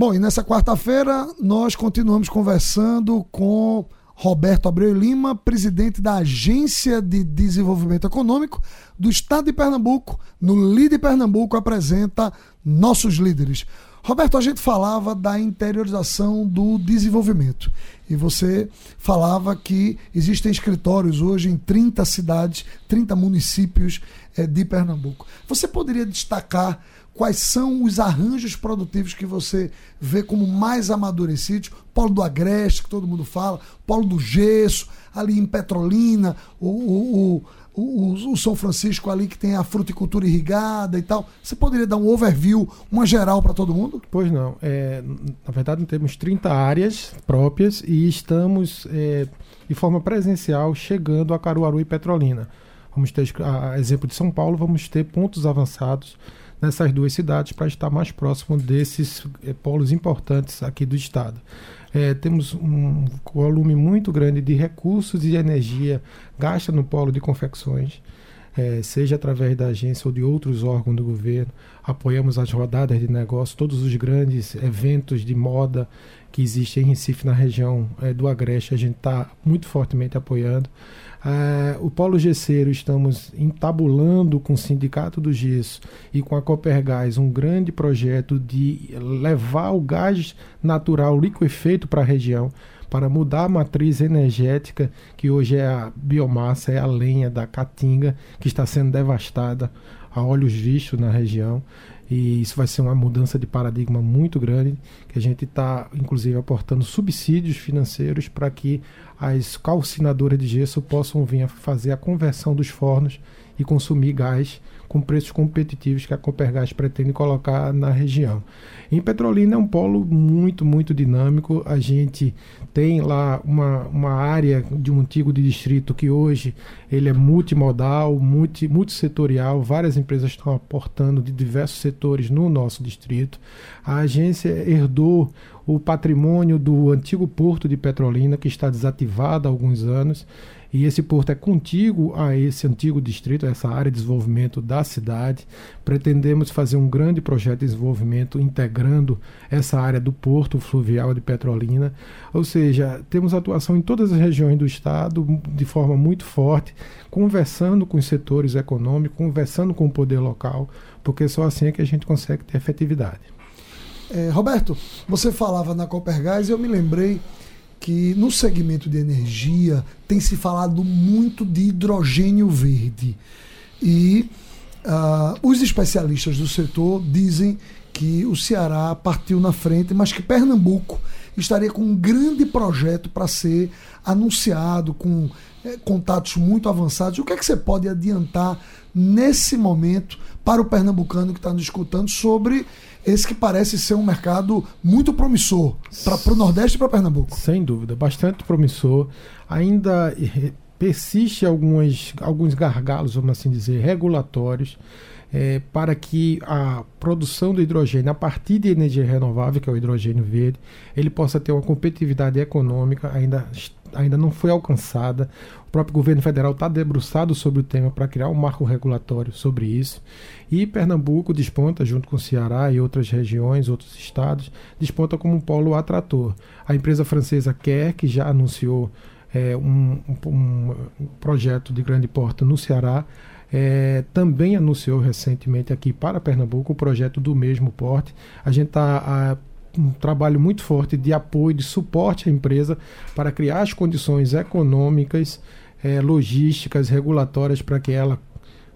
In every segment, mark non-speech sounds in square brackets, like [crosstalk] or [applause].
Bom, e nessa quarta-feira nós continuamos conversando com Roberto Abreu Lima, presidente da Agência de Desenvolvimento Econômico do Estado de Pernambuco, no LIDE Pernambuco, apresenta Nossos Líderes. Roberto, a gente falava da interiorização do desenvolvimento. E você falava que existem escritórios hoje em 30 cidades, 30 municípios é, de Pernambuco. Você poderia destacar quais são os arranjos produtivos que você vê como mais amadurecidos? Polo do Agreste, que todo mundo fala, Polo do Gesso, ali em Petrolina, o, o, o, o, São Francisco ali que tem a fruticultura irrigada e tal. Você poderia dar um overview, uma geral para todo mundo? Pois não. É, na verdade, temos 30 áreas próprias e estamos, é, de forma presencial, chegando a Caruaru e Petrolina. Vamos ter, a exemplo de São Paulo, vamos ter pontos avançados nessas duas cidades para estar mais próximo desses é, polos importantes aqui do estado. É, temos um volume muito grande de recursos e energia gasta no polo de confecções, é, seja através da agência ou de outros órgãos do governo. Apoiamos as rodadas de negócio, todos os grandes eventos de moda que existem em Recife, na região é, do Agreste, a gente está muito fortemente apoiando. É, o Polo Gesseiro estamos entabulando com o Sindicato do Gesso e com a Copergás um grande projeto de levar o gás natural liquefeito para a região para mudar a matriz energética, que hoje é a biomassa, é a lenha da caatinga, que está sendo devastada a olhos vistos na região. E isso vai ser uma mudança de paradigma muito grande, que a gente está, inclusive, aportando subsídios financeiros para que as calcinadoras de gesso possam vir a fazer a conversão dos fornos e consumir gás com preços competitivos que a Copergás pretende colocar na região. Em Petrolina é um polo muito, muito dinâmico. A gente tem lá uma, uma área de um antigo de distrito que hoje ele é multimodal, multi, multissetorial. Várias empresas estão aportando de diversos setores no nosso distrito. A agência herdou o patrimônio do antigo porto de Petrolina, que está desativado há alguns anos e esse porto é contíguo a esse antigo distrito, a essa área de desenvolvimento da cidade. Pretendemos fazer um grande projeto de desenvolvimento integrando essa área do porto fluvial de Petrolina. Ou seja, temos atuação em todas as regiões do estado de forma muito forte, conversando com os setores econômicos, conversando com o poder local, porque só assim é que a gente consegue ter efetividade. É, Roberto, você falava na Copergás e eu me lembrei que no segmento de energia tem se falado muito de hidrogênio verde. E uh, os especialistas do setor dizem que o Ceará partiu na frente, mas que Pernambuco estaria com um grande projeto para ser anunciado, com é, contatos muito avançados. O que é que você pode adiantar nesse momento para o pernambucano que está nos escutando sobre esse que parece ser um mercado muito promissor para o Nordeste e para Pernambuco. Sem dúvida, bastante promissor. Ainda persiste algumas, alguns gargalos, vamos assim dizer, regulatórios. É, para que a produção do hidrogênio a partir de energia renovável, que é o hidrogênio verde, ele possa ter uma competitividade econômica ainda ainda não foi alcançada. O próprio governo federal está debruçado sobre o tema para criar um marco regulatório sobre isso. E Pernambuco desponta, junto com Ceará e outras regiões, outros estados, desponta como um polo atrator. A empresa francesa Quer, que já anunciou é, um, um, um, projeto de grande porta no Ceará, é, também anunciou recentemente aqui para Pernambuco o projeto do mesmo porte. A gente está um trabalho muito forte de apoio, de suporte à empresa para criar as condições econômicas, é, logísticas, regulatórias para que ela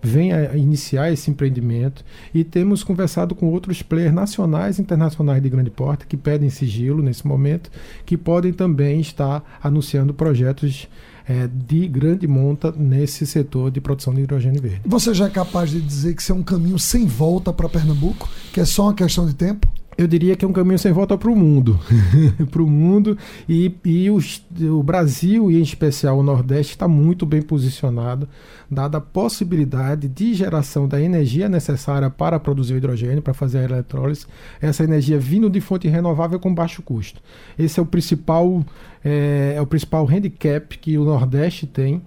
venha iniciar esse empreendimento e temos conversado com outros players nacionais e internacionais de grande porte que pedem sigilo nesse momento, que podem também estar anunciando projetos é, de grande monta nesse setor de produção de hidrogênio verde. Você já é capaz de dizer que isso é um caminho sem volta para Pernambuco, que é só uma questão de tempo? Eu diria que é um caminho sem volta para o mundo. [laughs] para o mundo. E, e o Brasil, e em especial o Nordeste, está muito bem posicionado, dada a possibilidade de geração da energia necessária para produzir o hidrogênio, para fazer a eletrólise, essa energia vindo de fonte renovável com baixo custo. Esse é o principal, é, é o principal handicap que o Nordeste tem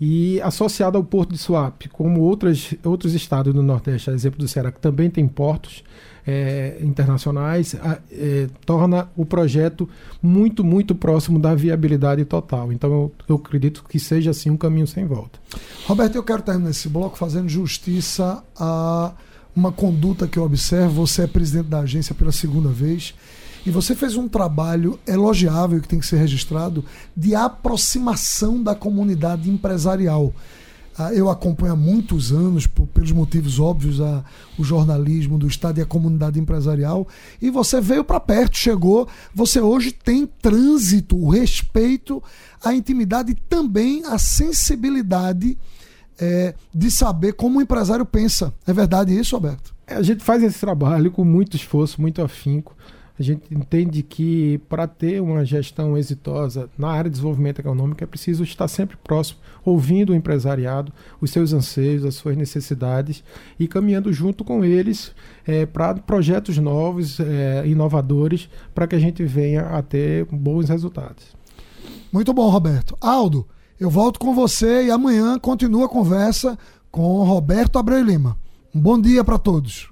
E associado ao Porto de Suape, como outras, outros estados do Nordeste, a exemplo do Ceará, que também tem portos é, internacionais, é, torna o projeto muito, muito próximo da viabilidade total. Então, eu, eu acredito que seja assim um caminho sem volta. Roberto, eu quero terminar esse bloco fazendo justiça a uma conduta que eu observo. Você é presidente da agência pela segunda vez. E você fez um trabalho elogiável que tem que ser registrado de aproximação da comunidade empresarial. Ah, eu acompanho há muitos anos, pelos motivos óbvios, a, o jornalismo do Estado e a comunidade empresarial, e você veio para perto, chegou. Você hoje tem trânsito, o respeito, a intimidade e também a sensibilidade é, de saber como o empresário pensa. É verdade isso, Roberto? A gente faz esse trabalho com muito esforço, muito afinco. A gente entende que para ter uma gestão exitosa na área de desenvolvimento econômico é preciso estar sempre próximo, ouvindo o empresariado, os seus anseios, as suas necessidades e caminhando junto com eles é, para projetos novos, é, inovadores, para que a gente venha a ter bons resultados. Muito bom, Roberto. Aldo, eu volto com você e amanhã continua a conversa com Roberto Abreu Lima. Um bom dia para todos.